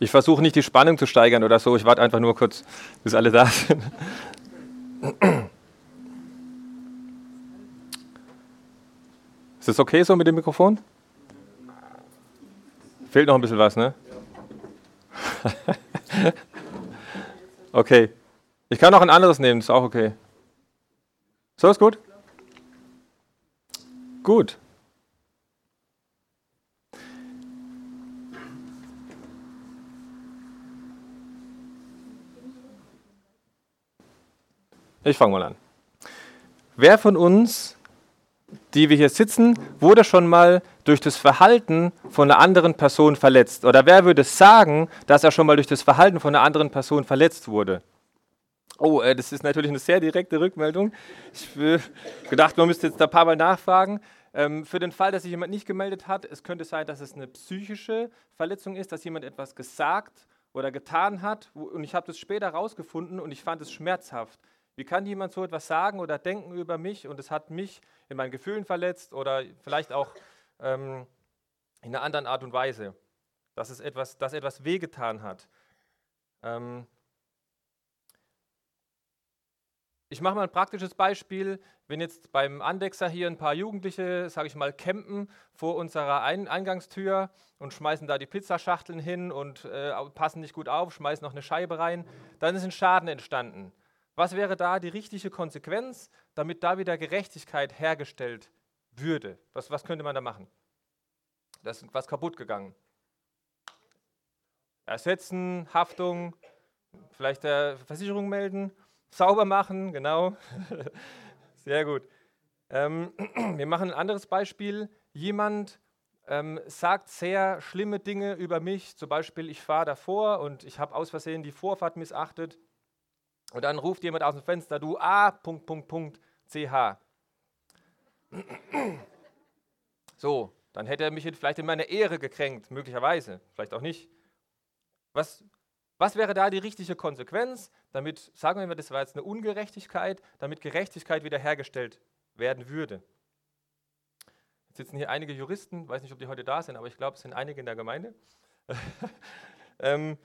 Ich versuche nicht die Spannung zu steigern oder so. Ich warte einfach nur kurz, bis alle da sind. Ist das okay so mit dem Mikrofon? Fehlt noch ein bisschen was, ne? okay. Ich kann auch ein anderes nehmen, ist auch okay. So ist gut? Gut. Ich fange mal an. Wer von uns, die wir hier sitzen, wurde schon mal durch das Verhalten von einer anderen Person verletzt? Oder wer würde sagen, dass er schon mal durch das Verhalten von einer anderen Person verletzt wurde? Oh, äh, das ist natürlich eine sehr direkte Rückmeldung. Ich äh, gedacht, man müsste jetzt da ein paar Mal nachfragen. Ähm, für den Fall, dass sich jemand nicht gemeldet hat, es könnte sein, dass es eine psychische Verletzung ist, dass jemand etwas gesagt oder getan hat. Und ich habe das später herausgefunden und ich fand es schmerzhaft. Wie kann jemand so etwas sagen oder denken über mich und es hat mich in meinen Gefühlen verletzt oder vielleicht auch ähm, in einer anderen Art und Weise, dass es etwas, dass etwas wehgetan hat. Ähm ich mache mal ein praktisches Beispiel. Wenn jetzt beim Andexer hier ein paar Jugendliche, sage ich mal, campen vor unserer ein Eingangstür und schmeißen da die Pizzaschachteln hin und äh, passen nicht gut auf, schmeißen noch eine Scheibe rein, dann ist ein Schaden entstanden. Was wäre da die richtige Konsequenz, damit da wieder Gerechtigkeit hergestellt würde? Was, was könnte man da machen? Da ist was kaputt gegangen. Ersetzen, Haftung, vielleicht der Versicherung melden, sauber machen, genau. Sehr gut. Ähm, wir machen ein anderes Beispiel. Jemand ähm, sagt sehr schlimme Dinge über mich, zum Beispiel ich fahre davor und ich habe aus Versehen die Vorfahrt missachtet und dann ruft jemand aus dem Fenster, du A, Punkt, Punkt, Punkt, CH. So, dann hätte er mich vielleicht in meiner Ehre gekränkt, möglicherweise, vielleicht auch nicht. Was, was wäre da die richtige Konsequenz, damit, sagen wir mal, das war jetzt eine Ungerechtigkeit, damit Gerechtigkeit wiederhergestellt werden würde? Jetzt sitzen hier einige Juristen, weiß nicht, ob die heute da sind, aber ich glaube, es sind einige in der Gemeinde. ähm,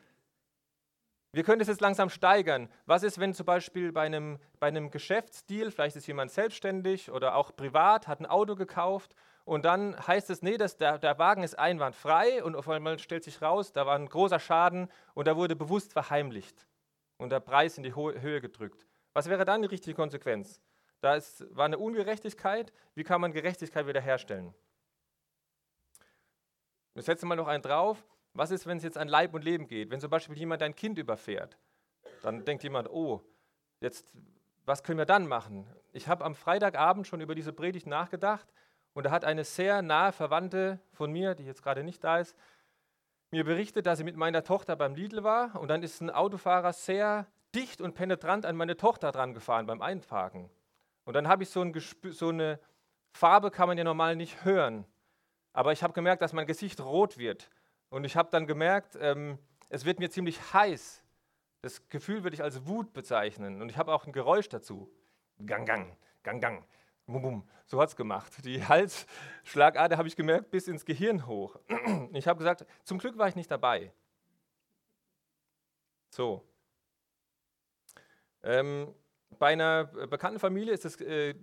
wir können das jetzt langsam steigern. Was ist, wenn zum Beispiel bei einem, bei einem Geschäftsdeal, vielleicht ist jemand selbstständig oder auch privat, hat ein Auto gekauft und dann heißt es, nee, das, der, der Wagen ist einwandfrei und auf einmal stellt sich raus, da war ein großer Schaden und da wurde bewusst verheimlicht und der Preis in die Höhe gedrückt. Was wäre dann die richtige Konsequenz? Da ist, war eine Ungerechtigkeit. Wie kann man Gerechtigkeit wiederherstellen? Wir setzen mal noch einen drauf. Was ist, wenn es jetzt an Leib und Leben geht? Wenn zum Beispiel jemand dein Kind überfährt, dann denkt jemand, oh, jetzt, was können wir dann machen? Ich habe am Freitagabend schon über diese Predigt nachgedacht und da hat eine sehr nahe Verwandte von mir, die jetzt gerade nicht da ist, mir berichtet, dass sie mit meiner Tochter beim Lidl war und dann ist ein Autofahrer sehr dicht und penetrant an meine Tochter dran gefahren beim Einparken. Und dann habe ich so, ein so eine Farbe, kann man ja normal nicht hören. Aber ich habe gemerkt, dass mein Gesicht rot wird. Und ich habe dann gemerkt, ähm, es wird mir ziemlich heiß. Das Gefühl würde ich als Wut bezeichnen. Und ich habe auch ein Geräusch dazu. Gang, gang, gang, gang. Bum, bum. So hat es gemacht. Die Halsschlagader habe ich gemerkt bis ins Gehirn hoch. Ich habe gesagt, zum Glück war ich nicht dabei. So. Ähm, bei einer bekannten Familie ist es äh,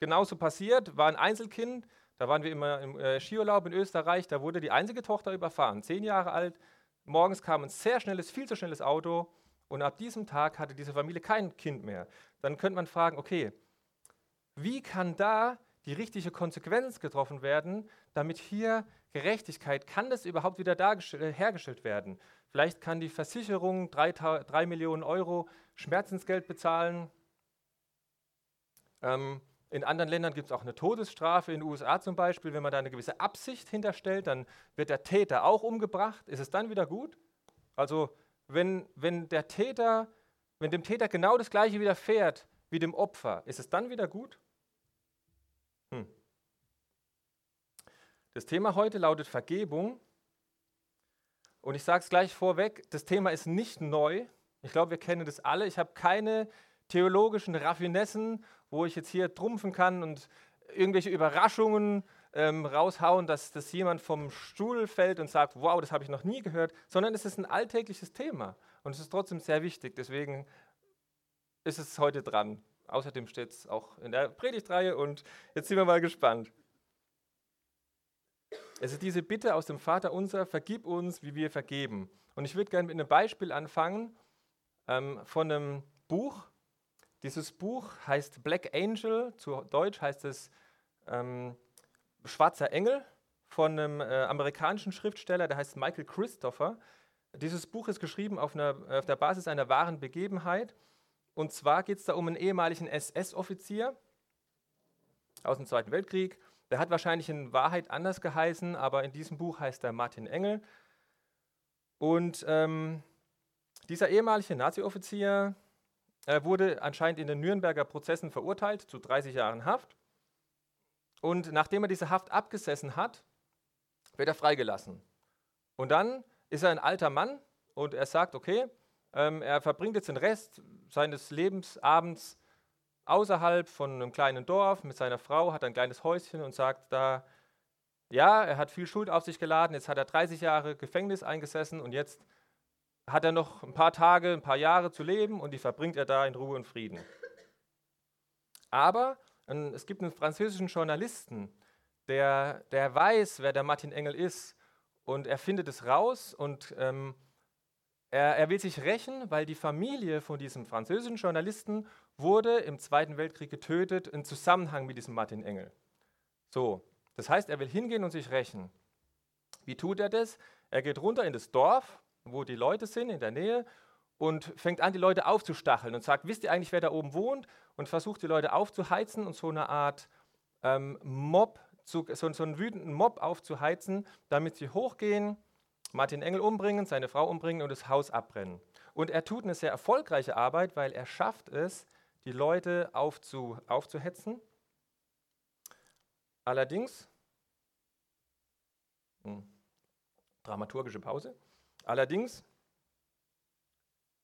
genauso passiert, war ein Einzelkind, da waren wir immer im äh, Skiurlaub in Österreich, da wurde die einzige Tochter überfahren, zehn Jahre alt. Morgens kam ein sehr schnelles, viel zu schnelles Auto und ab diesem Tag hatte diese Familie kein Kind mehr. Dann könnte man fragen, okay, wie kann da die richtige Konsequenz getroffen werden, damit hier Gerechtigkeit, kann das überhaupt wieder äh, hergestellt werden? Vielleicht kann die Versicherung drei, drei Millionen Euro Schmerzensgeld bezahlen. Ähm, in anderen Ländern gibt es auch eine Todesstrafe, in den USA zum Beispiel. Wenn man da eine gewisse Absicht hinterstellt, dann wird der Täter auch umgebracht. Ist es dann wieder gut? Also wenn, wenn der Täter, wenn dem Täter genau das gleiche widerfährt wie dem Opfer, ist es dann wieder gut? Hm. Das Thema heute lautet Vergebung. Und ich sage es gleich vorweg, das Thema ist nicht neu. Ich glaube, wir kennen das alle. Ich habe keine theologischen Raffinessen wo ich jetzt hier trumpfen kann und irgendwelche Überraschungen ähm, raushauen, dass, dass jemand vom Stuhl fällt und sagt, wow, das habe ich noch nie gehört, sondern es ist ein alltägliches Thema und es ist trotzdem sehr wichtig. Deswegen ist es heute dran. Außerdem steht es auch in der Predigtreihe und jetzt sind wir mal gespannt. Es ist diese Bitte aus dem Vater unser, vergib uns, wie wir vergeben. Und ich würde gerne mit einem Beispiel anfangen ähm, von einem Buch. Dieses Buch heißt Black Angel, zu Deutsch heißt es ähm, Schwarzer Engel von einem äh, amerikanischen Schriftsteller, der heißt Michael Christopher. Dieses Buch ist geschrieben auf, einer, auf der Basis einer wahren Begebenheit. Und zwar geht es da um einen ehemaligen SS-Offizier aus dem Zweiten Weltkrieg. Der hat wahrscheinlich in Wahrheit anders geheißen, aber in diesem Buch heißt er Martin Engel. Und ähm, dieser ehemalige Nazi-Offizier äh, wurde anscheinend in den Nürnberger Prozessen verurteilt zu 30 Jahren Haft. Und nachdem er diese Haft abgesessen hat, wird er freigelassen. Und dann ist er ein alter Mann und er sagt, okay, ähm, er verbringt jetzt den Rest seines Lebens abends außerhalb von einem kleinen Dorf mit seiner Frau, hat ein kleines Häuschen und sagt da, ja, er hat viel Schuld auf sich geladen, jetzt hat er 30 Jahre Gefängnis eingesessen und jetzt hat er noch ein paar Tage, ein paar Jahre zu leben und die verbringt er da in Ruhe und Frieden. Aber es gibt einen französischen Journalisten, der, der weiß, wer der Martin Engel ist und er findet es raus und ähm, er, er will sich rächen, weil die Familie von diesem französischen Journalisten wurde im Zweiten Weltkrieg getötet im Zusammenhang mit diesem Martin Engel. So, das heißt, er will hingehen und sich rächen. Wie tut er das? Er geht runter in das Dorf, wo die Leute sind, in der Nähe, und fängt an, die Leute aufzustacheln und sagt, wisst ihr eigentlich, wer da oben wohnt? Und versucht, die Leute aufzuheizen und so eine Art ähm, Mob, zu, so, so einen wütenden Mob aufzuheizen, damit sie hochgehen, Martin Engel umbringen, seine Frau umbringen und das Haus abbrennen. Und er tut eine sehr erfolgreiche Arbeit, weil er schafft es, die Leute aufzu, aufzuhetzen. Allerdings, hm, dramaturgische Pause, allerdings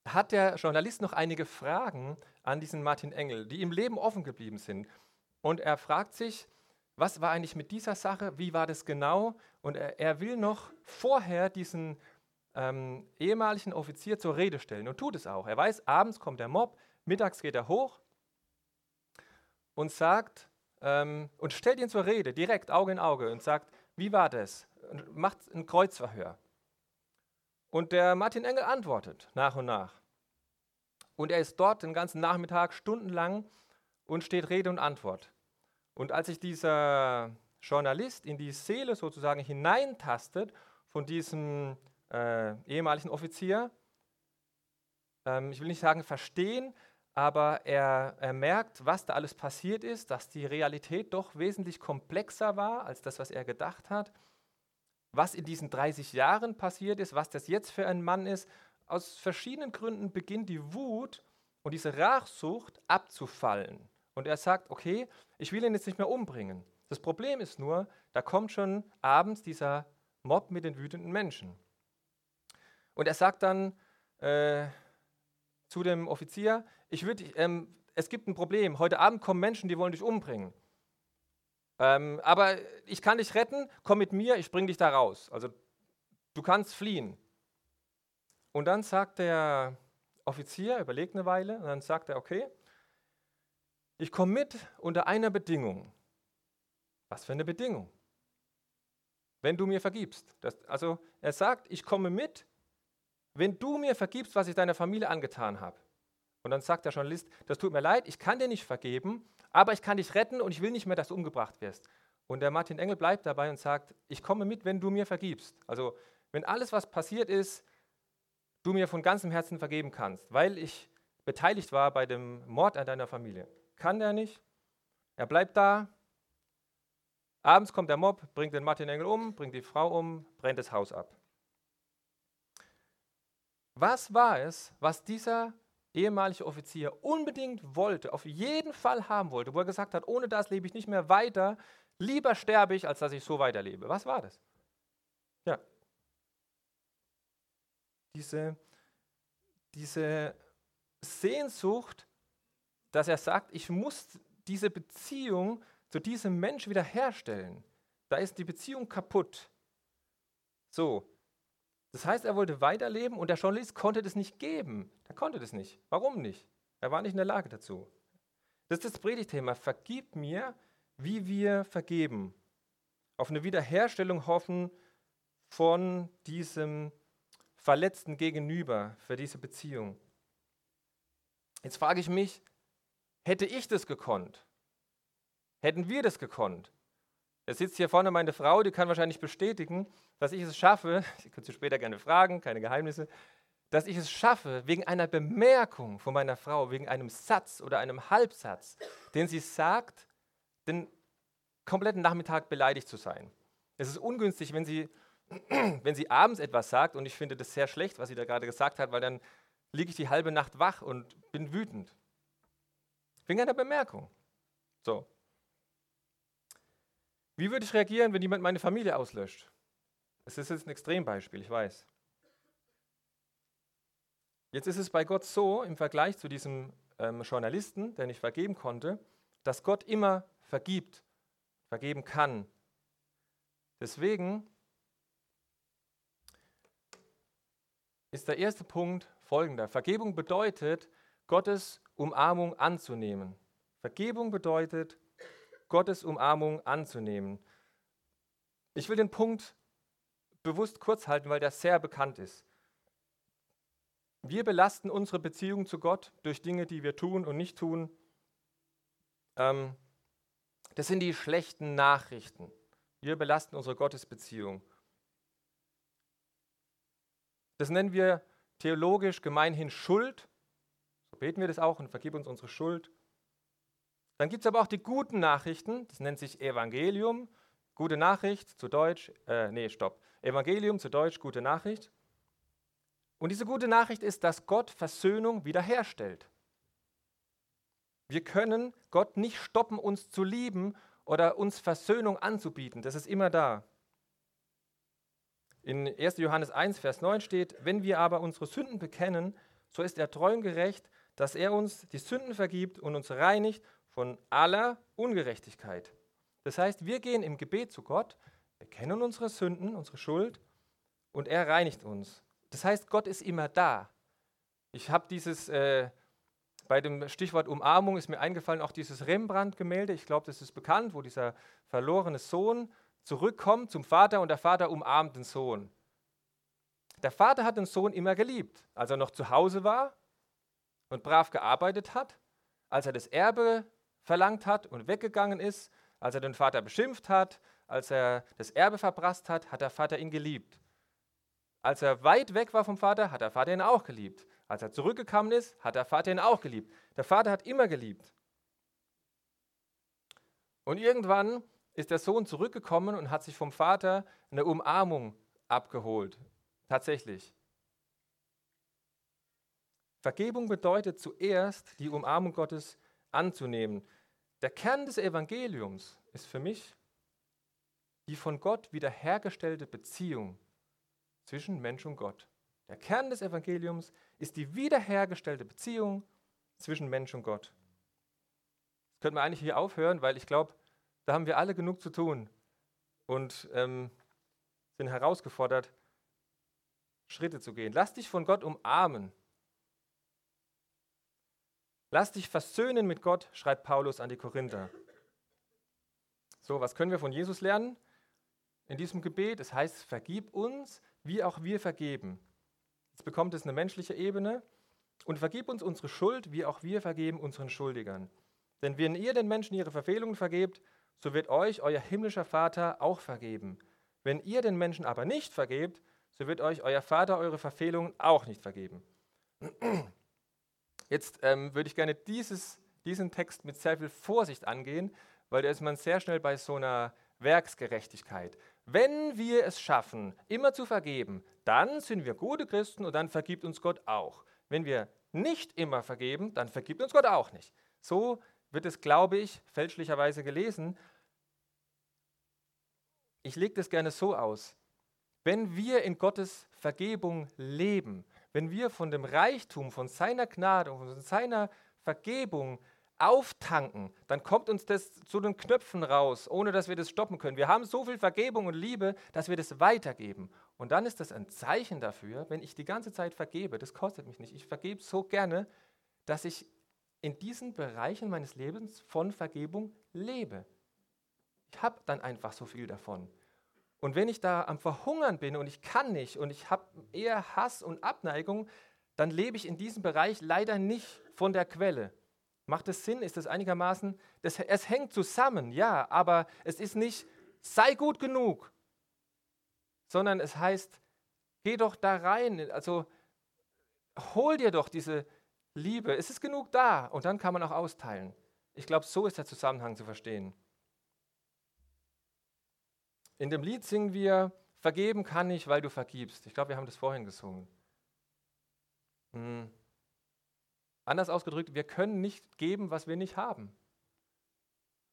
hat der Journalist noch einige Fragen an diesen Martin Engel, die im Leben offen geblieben sind. Und er fragt sich, was war eigentlich mit dieser Sache, wie war das genau? Und er, er will noch vorher diesen ähm, ehemaligen Offizier zur Rede stellen und tut es auch. Er weiß, abends kommt der Mob, mittags geht er hoch und sagt ähm, und stellt ihn zur Rede, direkt Auge in Auge und sagt, wie war das? Und macht ein Kreuzverhör. Und der Martin Engel antwortet nach und nach. Und er ist dort den ganzen Nachmittag stundenlang und steht Rede und Antwort. Und als sich dieser Journalist in die Seele sozusagen hineintastet von diesem äh, ehemaligen Offizier, ähm, ich will nicht sagen verstehen, aber er, er merkt, was da alles passiert ist, dass die Realität doch wesentlich komplexer war als das, was er gedacht hat, was in diesen 30 Jahren passiert ist, was das jetzt für ein Mann ist. Aus verschiedenen Gründen beginnt die Wut und diese Rachsucht abzufallen. Und er sagt, okay, ich will ihn jetzt nicht mehr umbringen. Das Problem ist nur, da kommt schon abends dieser Mob mit den wütenden Menschen. Und er sagt dann äh, zu dem Offizier, ich würd, ähm, es gibt ein Problem, heute Abend kommen Menschen, die wollen dich umbringen. Ähm, aber ich kann dich retten, komm mit mir, ich bringe dich da raus. Also du kannst fliehen. Und dann sagt der Offizier, überlegt eine Weile, und dann sagt er, okay, ich komme mit unter einer Bedingung. Was für eine Bedingung? Wenn du mir vergibst. Das, also er sagt, ich komme mit, wenn du mir vergibst, was ich deiner Familie angetan habe. Und dann sagt der Journalist, das tut mir leid, ich kann dir nicht vergeben, aber ich kann dich retten und ich will nicht mehr, dass du umgebracht wirst. Und der Martin Engel bleibt dabei und sagt, ich komme mit, wenn du mir vergibst. Also wenn alles, was passiert ist, du mir von ganzem Herzen vergeben kannst, weil ich beteiligt war bei dem Mord an deiner Familie. Kann der nicht. Er bleibt da. Abends kommt der Mob, bringt den Martin Engel um, bringt die Frau um, brennt das Haus ab. Was war es, was dieser ehemalige Offizier unbedingt wollte, auf jeden Fall haben wollte, wo er gesagt hat, ohne das lebe ich nicht mehr weiter, lieber sterbe ich, als dass ich so weiterlebe? Was war das? Ja. Diese, diese Sehnsucht dass er sagt, ich muss diese Beziehung zu diesem Mensch wiederherstellen. Da ist die Beziehung kaputt. So. Das heißt, er wollte weiterleben und der Journalist konnte das nicht geben. Er konnte das nicht. Warum nicht? Er war nicht in der Lage dazu. Das ist das Predigtthema. Vergib mir, wie wir vergeben. Auf eine Wiederherstellung hoffen von diesem Verletzten gegenüber, für diese Beziehung. Jetzt frage ich mich, hätte ich das gekonnt? Hätten wir das gekonnt? Es sitzt hier vorne meine Frau, die kann wahrscheinlich bestätigen, dass ich es schaffe, Sie können Sie später gerne fragen, keine Geheimnisse, dass ich es schaffe, wegen einer Bemerkung von meiner Frau, wegen einem Satz oder einem Halbsatz, den sie sagt, den kompletten Nachmittag beleidigt zu sein. Es ist ungünstig, wenn sie, wenn sie abends etwas sagt, und ich finde das sehr schlecht, was sie da gerade gesagt hat, weil dann liege ich die halbe Nacht wach und bin wütend. Wegen einer Bemerkung. So. Wie würde ich reagieren, wenn jemand meine Familie auslöscht? Das ist jetzt ein Extrembeispiel, ich weiß. Jetzt ist es bei Gott so, im Vergleich zu diesem ähm, Journalisten, der nicht vergeben konnte, dass Gott immer vergibt, vergeben kann. Deswegen ist der erste Punkt folgender. Vergebung bedeutet, Gottes Umarmung anzunehmen. Vergebung bedeutet, Gottes Umarmung anzunehmen. Ich will den Punkt bewusst kurz halten, weil der sehr bekannt ist. Wir belasten unsere Beziehung zu Gott durch Dinge, die wir tun und nicht tun. Ähm, das sind die schlechten Nachrichten. Wir belasten unsere Gottesbeziehung. Das nennen wir theologisch gemeinhin Schuld. So beten wir das auch und vergib uns unsere Schuld. Dann gibt es aber auch die guten Nachrichten, das nennt sich Evangelium. Gute Nachricht zu Deutsch, äh, nee, stopp. Evangelium zu Deutsch, gute Nachricht. Und diese gute Nachricht ist, dass Gott Versöhnung wiederherstellt. Wir können Gott nicht stoppen, uns zu lieben oder uns Versöhnung anzubieten. Das ist immer da. In 1. Johannes 1, Vers 9 steht, wenn wir aber unsere Sünden bekennen, so ist er treu und gerecht, dass er uns die Sünden vergibt und uns reinigt von aller Ungerechtigkeit. Das heißt, wir gehen im Gebet zu Gott, bekennen unsere Sünden, unsere Schuld und er reinigt uns. Das heißt, Gott ist immer da. Ich habe dieses, äh, bei dem Stichwort Umarmung ist mir eingefallen auch dieses Rembrandt-Gemälde. Ich glaube, das ist bekannt, wo dieser verlorene Sohn zurückkommt zum Vater und der Vater umarmt den Sohn. Der Vater hat den Sohn immer geliebt, als er noch zu Hause war und brav gearbeitet hat, als er das Erbe verlangt hat und weggegangen ist, als er den Vater beschimpft hat, als er das Erbe verprasst hat, hat der Vater ihn geliebt. Als er weit weg war vom Vater, hat der Vater ihn auch geliebt. Als er zurückgekommen ist, hat der Vater ihn auch geliebt. Der Vater hat immer geliebt. Und irgendwann ist der Sohn zurückgekommen und hat sich vom Vater eine Umarmung abgeholt. Tatsächlich. Vergebung bedeutet zuerst die Umarmung Gottes anzunehmen. Der Kern des Evangeliums ist für mich die von Gott wiederhergestellte Beziehung zwischen Mensch und Gott. Der Kern des Evangeliums ist die wiederhergestellte Beziehung zwischen Mensch und Gott. Das könnte man eigentlich hier aufhören, weil ich glaube, da haben wir alle genug zu tun und ähm, sind herausgefordert, Schritte zu gehen. Lass dich von Gott umarmen. Lass dich versöhnen mit Gott, schreibt Paulus an die Korinther. So, was können wir von Jesus lernen in diesem Gebet? Es heißt, vergib uns, wie auch wir vergeben. Jetzt bekommt es eine menschliche Ebene. Und vergib uns unsere Schuld, wie auch wir vergeben unseren Schuldigern. Denn wenn ihr den Menschen ihre Verfehlungen vergebt, so wird euch euer himmlischer Vater auch vergeben. Wenn ihr den Menschen aber nicht vergebt, so wird euch euer Vater eure Verfehlungen auch nicht vergeben. Jetzt ähm, würde ich gerne dieses, diesen Text mit sehr viel Vorsicht angehen, weil da ist man sehr schnell bei so einer Werksgerechtigkeit. Wenn wir es schaffen, immer zu vergeben, dann sind wir gute Christen und dann vergibt uns Gott auch. Wenn wir nicht immer vergeben, dann vergibt uns Gott auch nicht. So wird es, glaube ich, fälschlicherweise gelesen. Ich lege das gerne so aus. Wenn wir in Gottes Vergebung leben, wenn wir von dem Reichtum, von seiner Gnade und von seiner Vergebung auftanken, dann kommt uns das zu den Knöpfen raus, ohne dass wir das stoppen können. Wir haben so viel Vergebung und Liebe, dass wir das weitergeben. Und dann ist das ein Zeichen dafür, wenn ich die ganze Zeit vergebe, das kostet mich nicht, ich vergebe so gerne, dass ich in diesen Bereichen meines Lebens von Vergebung lebe. Ich habe dann einfach so viel davon. Und wenn ich da am Verhungern bin und ich kann nicht und ich habe eher Hass und Abneigung, dann lebe ich in diesem Bereich leider nicht von der Quelle. Macht es Sinn? Ist es einigermaßen? Das, es hängt zusammen, ja, aber es ist nicht, sei gut genug, sondern es heißt, geh doch da rein. Also hol dir doch diese Liebe. Es ist genug da und dann kann man auch austeilen. Ich glaube, so ist der Zusammenhang zu verstehen. In dem Lied singen wir, vergeben kann ich, weil du vergibst. Ich glaube, wir haben das vorhin gesungen. Hm. Anders ausgedrückt, wir können nicht geben, was wir nicht haben.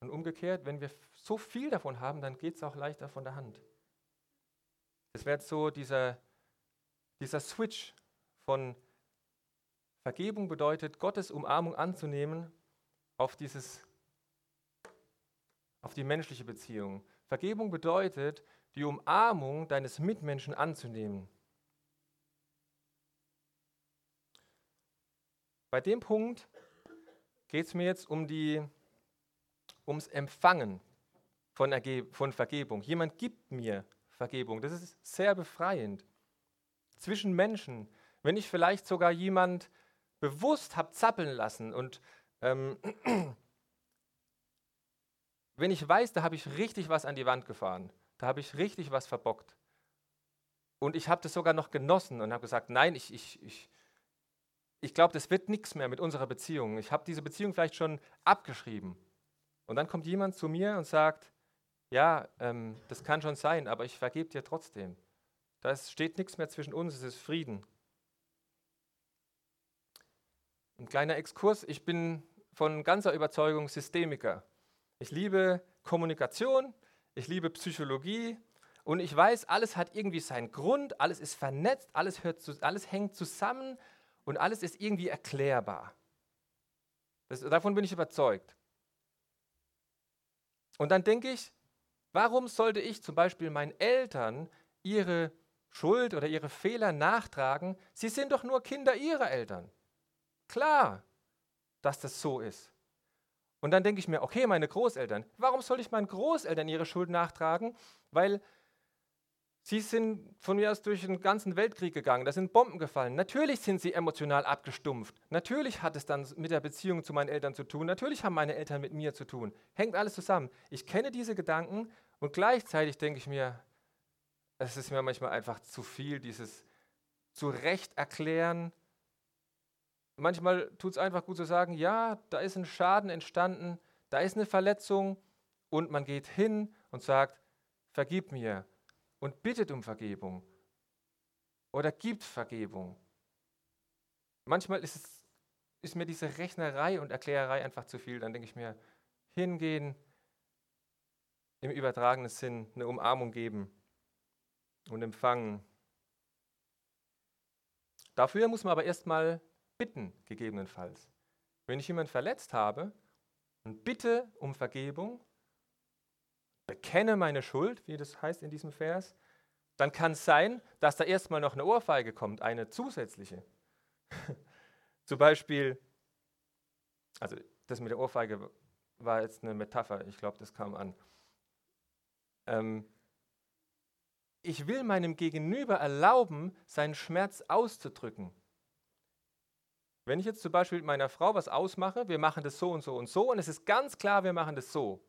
Und umgekehrt, wenn wir so viel davon haben, dann geht es auch leichter von der Hand. Es wird so dieser, dieser Switch von Vergebung bedeutet, Gottes Umarmung anzunehmen auf, dieses, auf die menschliche Beziehung. Vergebung bedeutet, die Umarmung deines Mitmenschen anzunehmen. Bei dem Punkt geht es mir jetzt um die, ums Empfangen von, von Vergebung. Jemand gibt mir Vergebung. Das ist sehr befreiend. Zwischen Menschen, wenn ich vielleicht sogar jemand bewusst habe zappeln lassen und ähm, wenn ich weiß, da habe ich richtig was an die Wand gefahren, da habe ich richtig was verbockt. Und ich habe das sogar noch genossen und habe gesagt, nein, ich, ich, ich, ich glaube, das wird nichts mehr mit unserer Beziehung. Ich habe diese Beziehung vielleicht schon abgeschrieben. Und dann kommt jemand zu mir und sagt, ja, ähm, das kann schon sein, aber ich vergebe dir trotzdem. Da steht nichts mehr zwischen uns, es ist Frieden. Ein kleiner Exkurs, ich bin von ganzer Überzeugung Systemiker. Ich liebe Kommunikation, ich liebe Psychologie und ich weiß, alles hat irgendwie seinen Grund, alles ist vernetzt, alles, hört zu, alles hängt zusammen und alles ist irgendwie erklärbar. Das, davon bin ich überzeugt. Und dann denke ich, warum sollte ich zum Beispiel meinen Eltern ihre Schuld oder ihre Fehler nachtragen? Sie sind doch nur Kinder ihrer Eltern. Klar, dass das so ist. Und dann denke ich mir, okay, meine Großeltern, warum soll ich meinen Großeltern ihre Schuld nachtragen? Weil sie sind von mir aus durch den ganzen Weltkrieg gegangen, da sind Bomben gefallen. Natürlich sind sie emotional abgestumpft. Natürlich hat es dann mit der Beziehung zu meinen Eltern zu tun. Natürlich haben meine Eltern mit mir zu tun. Hängt alles zusammen. Ich kenne diese Gedanken und gleichzeitig denke ich mir, es ist mir manchmal einfach zu viel, dieses zu Recht erklären, manchmal tut es einfach gut zu sagen, ja, da ist ein Schaden entstanden, da ist eine Verletzung und man geht hin und sagt, vergib mir und bittet um Vergebung oder gibt Vergebung. Manchmal ist, es, ist mir diese Rechnerei und Erklärerei einfach zu viel. Dann denke ich mir, hingehen, im übertragenen Sinn eine Umarmung geben und empfangen. Dafür muss man aber erstmal bitten, gegebenenfalls. Wenn ich jemanden verletzt habe und bitte um Vergebung, bekenne meine Schuld, wie das heißt in diesem Vers, dann kann es sein, dass da erstmal noch eine Ohrfeige kommt, eine zusätzliche. Zum Beispiel, also das mit der Ohrfeige war jetzt eine Metapher, ich glaube, das kam an. Ähm, ich will meinem Gegenüber erlauben, seinen Schmerz auszudrücken. Wenn ich jetzt zum Beispiel mit meiner Frau was ausmache, wir machen das so und so und so und es ist ganz klar, wir machen das so.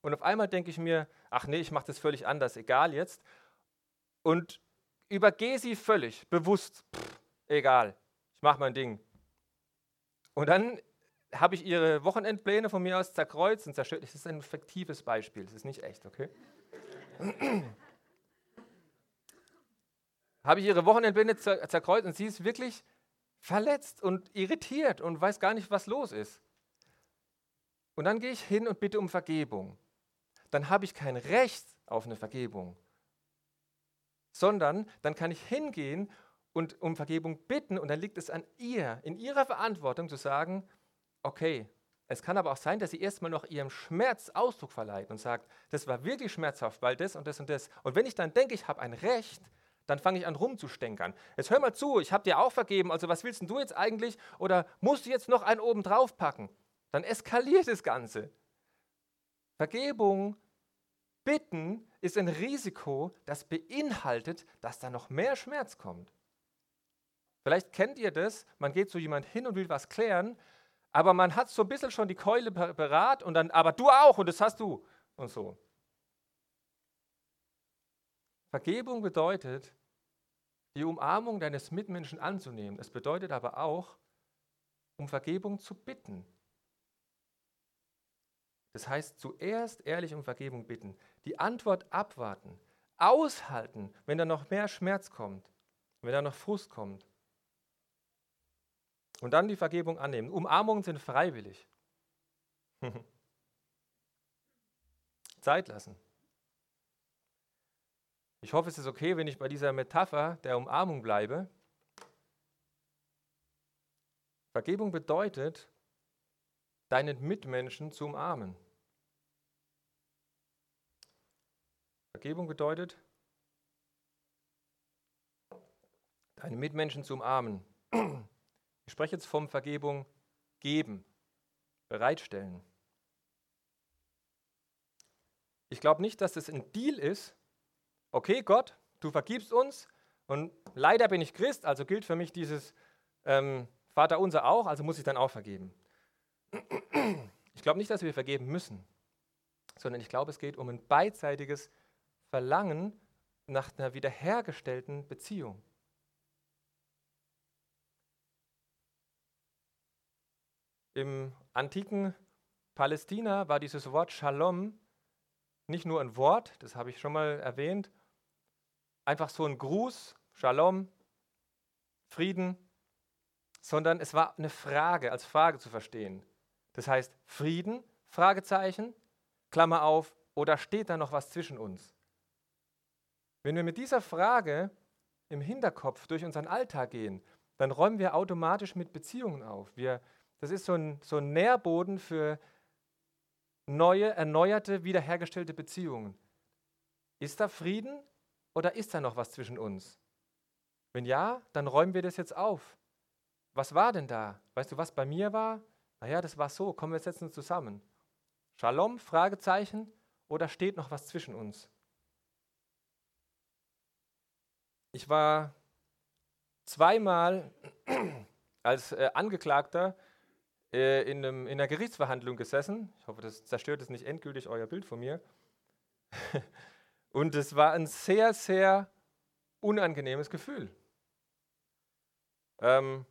Und auf einmal denke ich mir, ach nee, ich mache das völlig anders, egal jetzt. Und übergehe sie völlig, bewusst, pff, egal, ich mache mein Ding. Und dann habe ich ihre Wochenendpläne von mir aus zerkreuzt und zerstört. Das ist ein fiktives Beispiel, das ist nicht echt, okay? habe ich ihre Wochenendpläne zerkreuzt und sie ist wirklich verletzt und irritiert und weiß gar nicht, was los ist. Und dann gehe ich hin und bitte um Vergebung. Dann habe ich kein Recht auf eine Vergebung, sondern dann kann ich hingehen und um Vergebung bitten und dann liegt es an ihr, in ihrer Verantwortung zu sagen, okay, Es kann aber auch sein, dass sie erstmal noch ihrem Schmerz Ausdruck verleiht und sagt, das war wirklich schmerzhaft, weil das und das und das. Und wenn ich dann denke, ich habe ein Recht, dann fange ich an rumzustänkern. Jetzt hör mal zu, ich habe dir auch vergeben, also was willst du jetzt eigentlich? Oder musst du jetzt noch einen oben drauf packen? Dann eskaliert das Ganze. Vergebung, bitten ist ein Risiko, das beinhaltet, dass da noch mehr Schmerz kommt. Vielleicht kennt ihr das, man geht zu jemand hin und will was klären, aber man hat so ein bisschen schon die Keule berat und dann, aber du auch und das hast du und so. Vergebung bedeutet, die Umarmung deines Mitmenschen anzunehmen. Es bedeutet aber auch, um Vergebung zu bitten. Das heißt, zuerst ehrlich um Vergebung bitten, die Antwort abwarten, aushalten, wenn da noch mehr Schmerz kommt, wenn da noch Frust kommt. Und dann die Vergebung annehmen. Umarmungen sind freiwillig. Zeit lassen. Ich hoffe, es ist okay, wenn ich bei dieser Metapher der Umarmung bleibe. Vergebung bedeutet, deinen Mitmenschen zu umarmen. Vergebung bedeutet, deine Mitmenschen zu umarmen. Ich spreche jetzt vom Vergebung geben, bereitstellen. Ich glaube nicht, dass es ein Deal ist, okay Gott, du vergibst uns und leider bin ich Christ, also gilt für mich dieses ähm, Vater unser auch, also muss ich dann auch vergeben. Ich glaube nicht, dass wir vergeben müssen, sondern ich glaube, es geht um ein beidseitiges Verlangen nach einer wiederhergestellten Beziehung. Im antiken Palästina war dieses Wort Shalom nicht nur ein Wort, das habe ich schon mal erwähnt, einfach so ein Gruß, Shalom, Frieden, sondern es war eine Frage, als Frage zu verstehen. Das heißt, Frieden, Fragezeichen, Klammer auf, oder steht da noch was zwischen uns? Wenn wir mit dieser Frage im Hinterkopf durch unseren Alltag gehen, dann räumen wir automatisch mit Beziehungen auf. Wir, das ist so ein, so ein Nährboden für neue, erneuerte, wiederhergestellte Beziehungen. Ist da Frieden oder ist da noch was zwischen uns? Wenn ja, dann räumen wir das jetzt auf. Was war denn da? Weißt du, was bei mir war? Naja, das war so. Kommen wir setzen uns zusammen. Shalom? Fragezeichen? Oder steht noch was zwischen uns? Ich war zweimal als äh, Angeklagter äh, in, einem, in einer Gerichtsverhandlung gesessen. Ich hoffe, das zerstört jetzt nicht endgültig euer Bild von mir. Und es war ein sehr, sehr unangenehmes Gefühl. Ähm,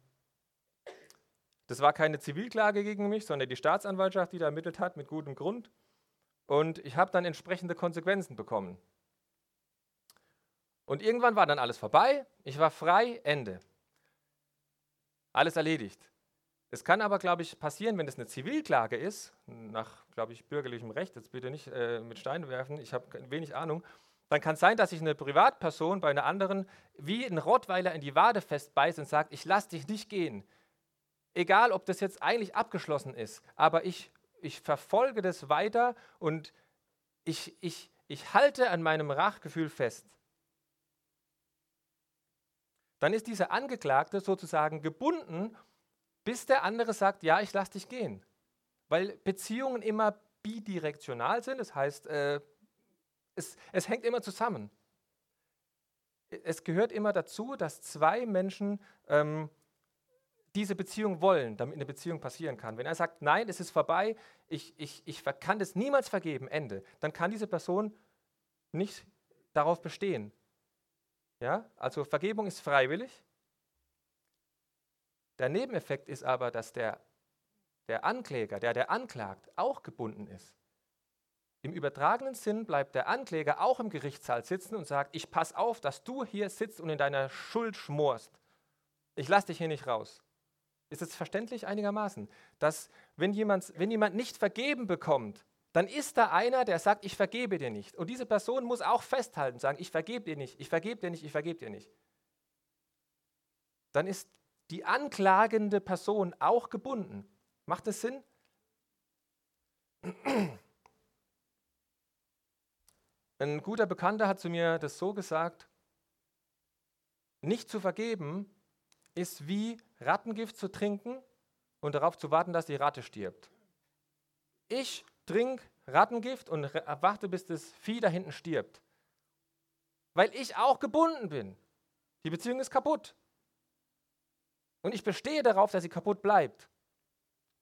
das war keine Zivilklage gegen mich, sondern die Staatsanwaltschaft, die da ermittelt hat, mit gutem Grund. Und ich habe dann entsprechende Konsequenzen bekommen. Und irgendwann war dann alles vorbei, ich war frei, Ende. Alles erledigt. Es kann aber, glaube ich, passieren, wenn es eine Zivilklage ist, nach, glaube ich, bürgerlichem Recht, jetzt bitte nicht äh, mit Steinen werfen, ich habe wenig Ahnung, dann kann es sein, dass sich eine Privatperson bei einer anderen wie ein Rottweiler in die Wade festbeißt und sagt, ich lasse dich nicht gehen. Egal, ob das jetzt eigentlich abgeschlossen ist, aber ich, ich verfolge das weiter und ich, ich, ich halte an meinem Rachgefühl fest. Dann ist dieser Angeklagte sozusagen gebunden bis der andere sagt, ja, ich lasse dich gehen. Weil Beziehungen immer bidirektional sind, das heißt, äh, es, es hängt immer zusammen. Es gehört immer dazu, dass zwei Menschen ähm, diese Beziehung wollen, damit eine Beziehung passieren kann. Wenn er sagt, nein, es ist vorbei, ich, ich, ich kann das niemals vergeben, Ende, dann kann diese Person nicht darauf bestehen. Ja? Also Vergebung ist freiwillig, der Nebeneffekt ist aber, dass der, der Ankläger, der der anklagt, auch gebunden ist. Im übertragenen Sinn bleibt der Ankläger auch im Gerichtssaal sitzen und sagt, ich pass auf, dass du hier sitzt und in deiner Schuld schmorst. Ich lasse dich hier nicht raus. Ist es verständlich einigermaßen, dass wenn jemand, wenn jemand nicht vergeben bekommt, dann ist da einer, der sagt, ich vergebe dir nicht. Und diese Person muss auch festhalten, sagen, ich vergebe dir nicht, ich vergebe dir nicht, ich vergebe dir nicht. Dann ist die anklagende Person auch gebunden. Macht das Sinn? Ein guter Bekannter hat zu mir das so gesagt, nicht zu vergeben ist wie Rattengift zu trinken und darauf zu warten, dass die Ratte stirbt. Ich trinke Rattengift und warte, bis das Vieh da hinten stirbt. Weil ich auch gebunden bin. Die Beziehung ist kaputt. Und ich bestehe darauf, dass sie kaputt bleibt.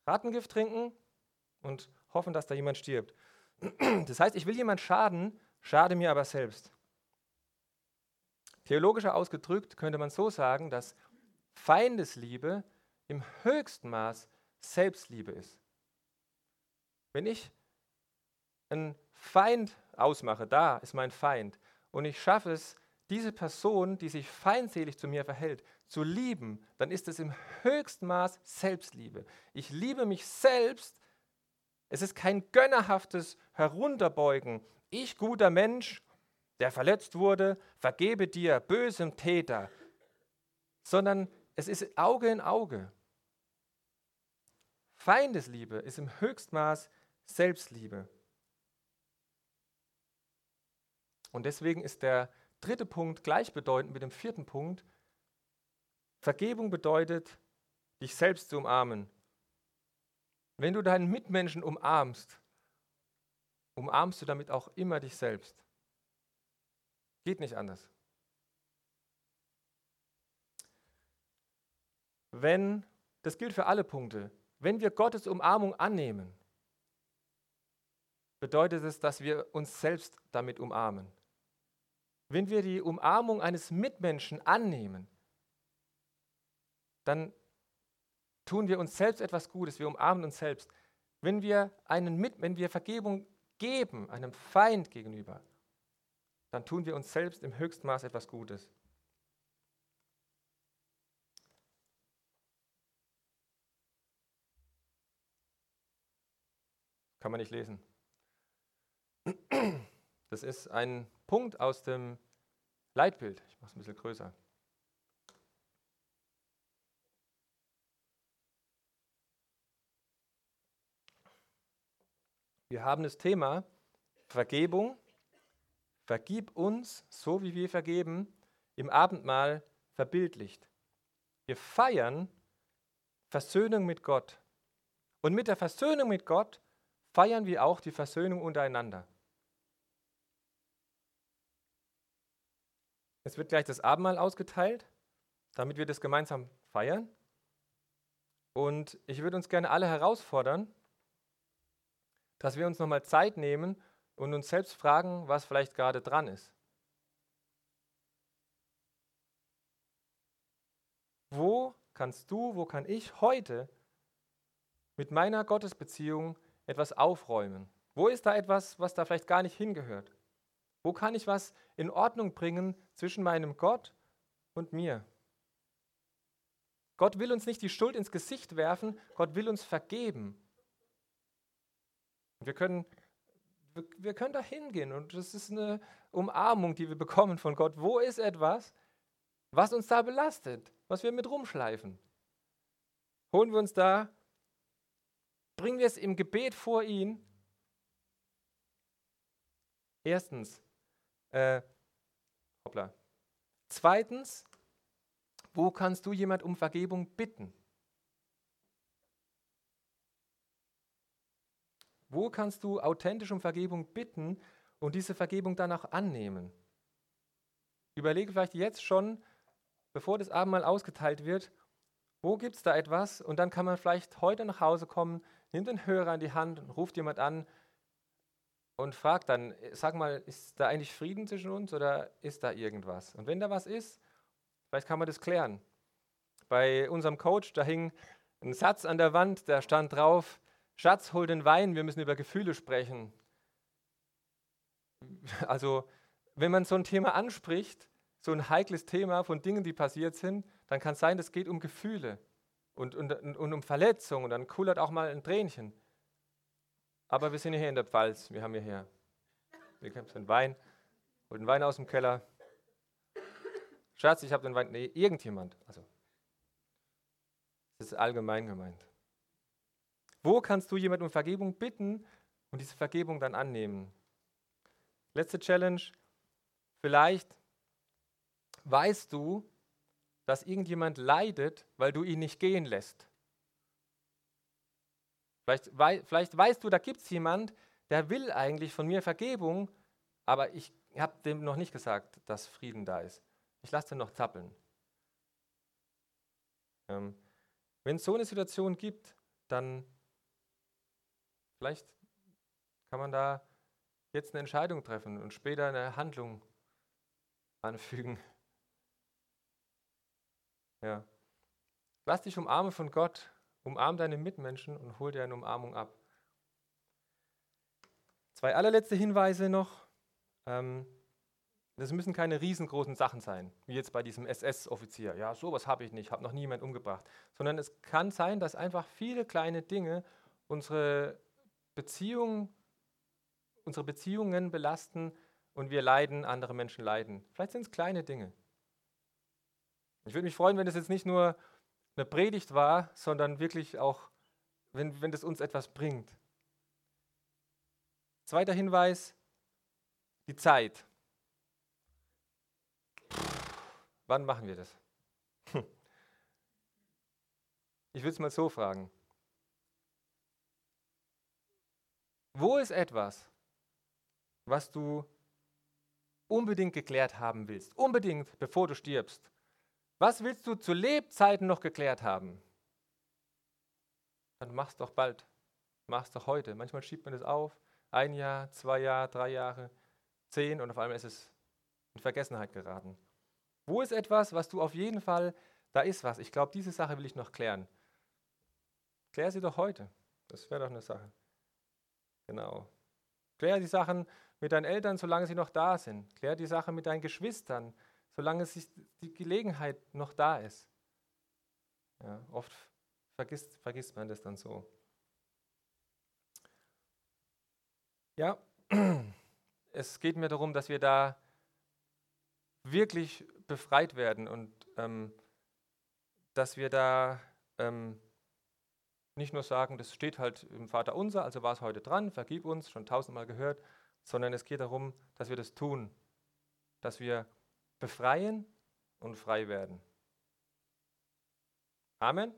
Rattengift trinken und hoffen, dass da jemand stirbt. Das heißt, ich will jemand schaden, schade mir aber selbst. Theologischer ausgedrückt könnte man so sagen, dass Feindesliebe im höchsten Maß Selbstliebe ist. Wenn ich einen Feind ausmache, da ist mein Feind, und ich schaffe es, diese Person, die sich feindselig zu mir verhält, zu lieben, dann ist es im höchsten Maß Selbstliebe. Ich liebe mich selbst. Es ist kein gönnerhaftes Herunterbeugen. Ich, guter Mensch, der verletzt wurde, vergebe dir, bösem Täter, sondern es ist Auge in Auge. Feindesliebe ist im Höchstmaß Selbstliebe. Und deswegen ist der dritte Punkt gleichbedeutend mit dem vierten Punkt. Vergebung bedeutet, dich selbst zu umarmen. Wenn du deinen Mitmenschen umarmst, umarmst du damit auch immer dich selbst. Geht nicht anders. Wenn, das gilt für alle Punkte, wenn wir Gottes Umarmung annehmen, bedeutet es, dass wir uns selbst damit umarmen. Wenn wir die Umarmung eines Mitmenschen annehmen, dann tun wir uns selbst etwas Gutes, wir umarmen uns selbst. Wenn wir, einen Mit wenn wir Vergebung geben einem Feind gegenüber, dann tun wir uns selbst im höchsten Maß etwas Gutes. Kann man nicht lesen. Das ist ein Punkt aus dem Leitbild. Ich mache es ein bisschen größer. Wir haben das Thema Vergebung. Vergib uns, so wie wir vergeben, im Abendmahl verbildlicht. Wir feiern Versöhnung mit Gott. Und mit der Versöhnung mit Gott feiern wir auch die Versöhnung untereinander. Es wird gleich das Abendmahl ausgeteilt, damit wir das gemeinsam feiern. Und ich würde uns gerne alle herausfordern, dass wir uns nochmal Zeit nehmen und uns selbst fragen, was vielleicht gerade dran ist. Wo kannst du, wo kann ich heute mit meiner Gottesbeziehung etwas aufräumen? Wo ist da etwas, was da vielleicht gar nicht hingehört? Wo kann ich was in Ordnung bringen zwischen meinem Gott und mir? Gott will uns nicht die Schuld ins Gesicht werfen, Gott will uns vergeben. Wir können, wir, wir können da hingehen und das ist eine Umarmung, die wir bekommen von Gott. Wo ist etwas, was uns da belastet, was wir mit rumschleifen? Holen wir uns da, bringen wir es im Gebet vor ihn. Erstens, äh, hoppla. Zweitens, wo kannst du jemand um Vergebung bitten? Wo kannst du authentisch um Vergebung bitten und diese Vergebung dann auch annehmen? Überlege vielleicht jetzt schon, bevor das Abendmahl ausgeteilt wird, wo gibt es da etwas? Und dann kann man vielleicht heute nach Hause kommen, nimmt den Hörer in die Hand ruft jemand an, und fragt dann, sag mal, ist da eigentlich Frieden zwischen uns oder ist da irgendwas? Und wenn da was ist, vielleicht kann man das klären. Bei unserem Coach, da hing ein Satz an der Wand, da stand drauf, Schatz, hol den Wein, wir müssen über Gefühle sprechen. Also, wenn man so ein Thema anspricht, so ein heikles Thema von Dingen, die passiert sind, dann kann es sein, es geht um Gefühle und, und, und um Verletzungen und dann kullert auch mal ein Tränchen. Aber wir sind hier in der Pfalz. Wir haben hierher. Wir haben den Wein. Holt den Wein aus dem Keller. Schatz, ich habe den Wein. Nee, irgendjemand. Also, das ist allgemein gemeint. Wo kannst du jemanden um Vergebung bitten und diese Vergebung dann annehmen. Letzte Challenge. Vielleicht weißt du, dass irgendjemand leidet, weil du ihn nicht gehen lässt. Vielleicht, wei vielleicht weißt du, da gibt es jemand, der will eigentlich von mir Vergebung, aber ich habe dem noch nicht gesagt, dass Frieden da ist. Ich lasse den noch zappeln. Ähm, Wenn es so eine Situation gibt, dann vielleicht kann man da jetzt eine Entscheidung treffen und später eine Handlung anfügen. Ja. Lass dich umarmen von Gott, umarm deine Mitmenschen und hol dir eine Umarmung ab. Zwei allerletzte Hinweise noch. Ähm, das müssen keine riesengroßen Sachen sein, wie jetzt bei diesem SS-Offizier. Ja, sowas habe ich nicht, habe noch niemand umgebracht. Sondern es kann sein, dass einfach viele kleine Dinge unsere Beziehung, unsere Beziehungen belasten und wir leiden, andere Menschen leiden. Vielleicht sind es kleine Dinge. Ich würde mich freuen, wenn das jetzt nicht nur eine Predigt war, sondern wirklich auch, wenn, wenn das uns etwas bringt. Zweiter Hinweis, die Zeit. Wann machen wir das? Ich will es mal so fragen. Wo ist etwas, was du unbedingt geklärt haben willst? Unbedingt, bevor du stirbst. Was willst du zu Lebzeiten noch geklärt haben? Dann mach's doch bald. Mach's doch heute. Manchmal schiebt man das auf. Ein Jahr, zwei Jahre, drei Jahre, zehn und auf einmal ist es in Vergessenheit geraten. Wo ist etwas, was du auf jeden Fall, da ist was. Ich glaube, diese Sache will ich noch klären. Klär sie doch heute. Das wäre doch eine Sache. Genau. Klär die Sachen mit deinen Eltern, solange sie noch da sind. Klär die Sache mit deinen Geschwistern, solange sich die Gelegenheit noch da ist. Ja, oft vergisst, vergisst man das dann so. Ja, es geht mir darum, dass wir da wirklich befreit werden und ähm, dass wir da ähm, nicht nur sagen, das steht halt im Vater unser, also war es heute dran, vergib uns, schon tausendmal gehört, sondern es geht darum, dass wir das tun, dass wir befreien und frei werden. Amen.